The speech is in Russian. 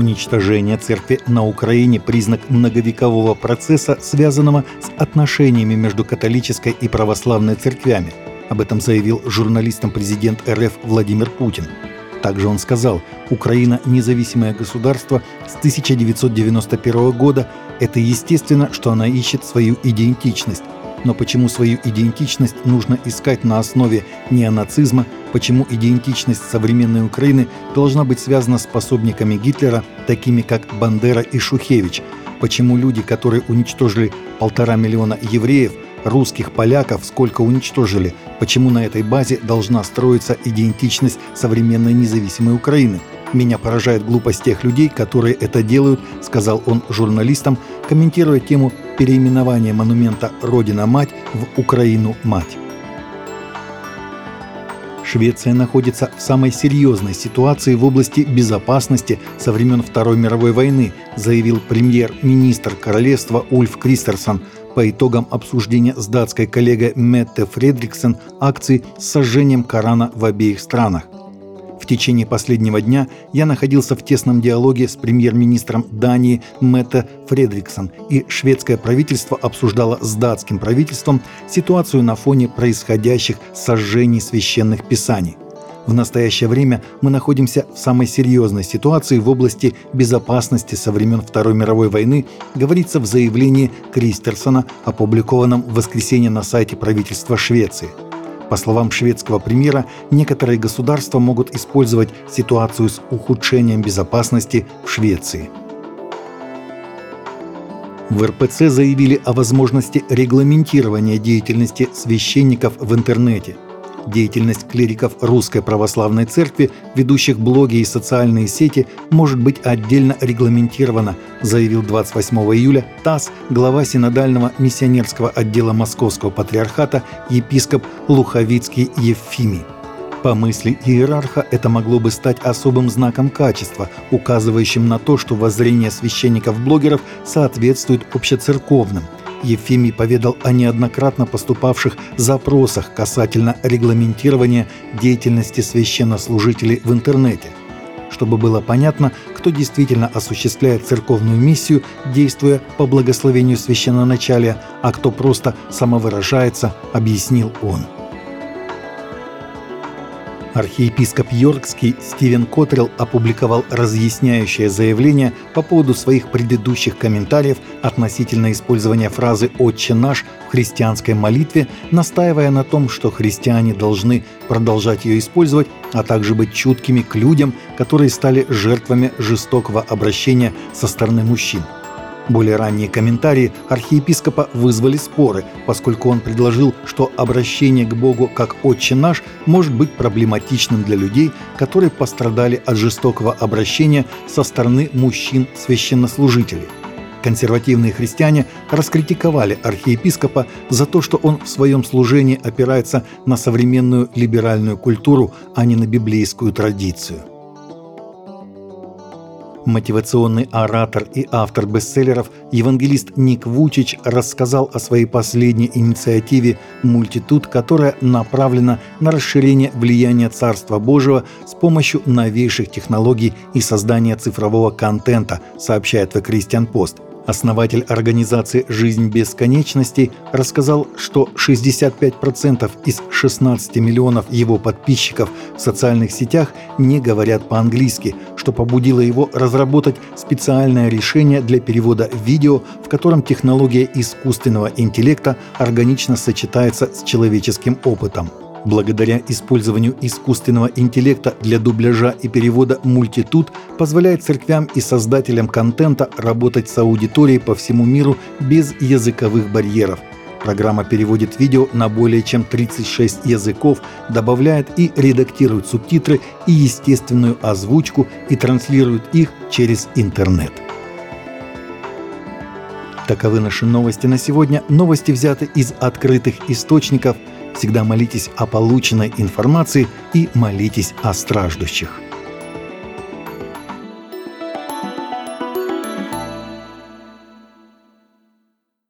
Уничтожение церкви на Украине – признак многовекового процесса, связанного с отношениями между католической и православной церквями. Об этом заявил журналистам президент РФ Владимир Путин. Также он сказал, Украина – независимое государство с 1991 года. Это естественно, что она ищет свою идентичность. Но почему свою идентичность нужно искать на основе неонацизма, почему идентичность современной Украины должна быть связана с пособниками Гитлера, такими как Бандера и Шухевич, почему люди, которые уничтожили полтора миллиона евреев, русских поляков, сколько уничтожили, почему на этой базе должна строиться идентичность современной независимой Украины – «Меня поражает глупость тех людей, которые это делают», — сказал он журналистам, комментируя тему переименования монумента «Родина-мать» в «Украину-мать». Швеция находится в самой серьезной ситуации в области безопасности со времен Второй мировой войны, заявил премьер-министр королевства Ульф Кристерсон по итогам обсуждения с датской коллегой Метте Фредриксен акции с сожжением Корана в обеих странах – течение последнего дня я находился в тесном диалоге с премьер-министром Дании Мэтта Фредриксон, и шведское правительство обсуждало с датским правительством ситуацию на фоне происходящих сожжений священных писаний. В настоящее время мы находимся в самой серьезной ситуации в области безопасности со времен Второй мировой войны, говорится в заявлении Кристерсона, опубликованном в воскресенье на сайте правительства Швеции – по словам шведского премьера, некоторые государства могут использовать ситуацию с ухудшением безопасности в Швеции. В РПЦ заявили о возможности регламентирования деятельности священников в интернете – Деятельность клириков Русской Православной Церкви, ведущих блоги и социальные сети, может быть отдельно регламентирована, заявил 28 июля ТАСС глава синодального миссионерского отдела Московского патриархата епископ Луховицкий Евфимий. По мысли иерарха, это могло бы стать особым знаком качества, указывающим на то, что воззрение священников-блогеров соответствует общецерковным – Ефимий поведал о неоднократно поступавших запросах касательно регламентирования деятельности священнослужителей в интернете. Чтобы было понятно, кто действительно осуществляет церковную миссию, действуя по благословению священноначалия, а кто просто самовыражается, объяснил он. Архиепископ Йоркский Стивен Котрелл опубликовал разъясняющее заявление по поводу своих предыдущих комментариев относительно использования фразы «Отче наш» в христианской молитве, настаивая на том, что христиане должны продолжать ее использовать, а также быть чуткими к людям, которые стали жертвами жестокого обращения со стороны мужчин – более ранние комментарии архиепископа вызвали споры, поскольку он предложил, что обращение к Богу как «Отче наш» может быть проблематичным для людей, которые пострадали от жестокого обращения со стороны мужчин-священнослужителей. Консервативные христиане раскритиковали архиепископа за то, что он в своем служении опирается на современную либеральную культуру, а не на библейскую традицию. Мотивационный оратор и автор бестселлеров евангелист Ник Вучич рассказал о своей последней инициативе «Мультитуд», которая направлена на расширение влияния Царства Божьего с помощью новейших технологий и создания цифрового контента, сообщает The Christian Post – Основатель организации «Жизнь бесконечности» рассказал, что 65% из 16 миллионов его подписчиков в социальных сетях не говорят по-английски, что побудило его разработать специальное решение для перевода видео, в котором технология искусственного интеллекта органично сочетается с человеческим опытом. Благодаря использованию искусственного интеллекта для дубляжа и перевода мультитуд позволяет церквям и создателям контента работать с аудиторией по всему миру без языковых барьеров. Программа переводит видео на более чем 36 языков, добавляет и редактирует субтитры и естественную озвучку и транслирует их через интернет. Таковы наши новости на сегодня. Новости взяты из открытых источников – Всегда молитесь о полученной информации и молитесь о страждущих.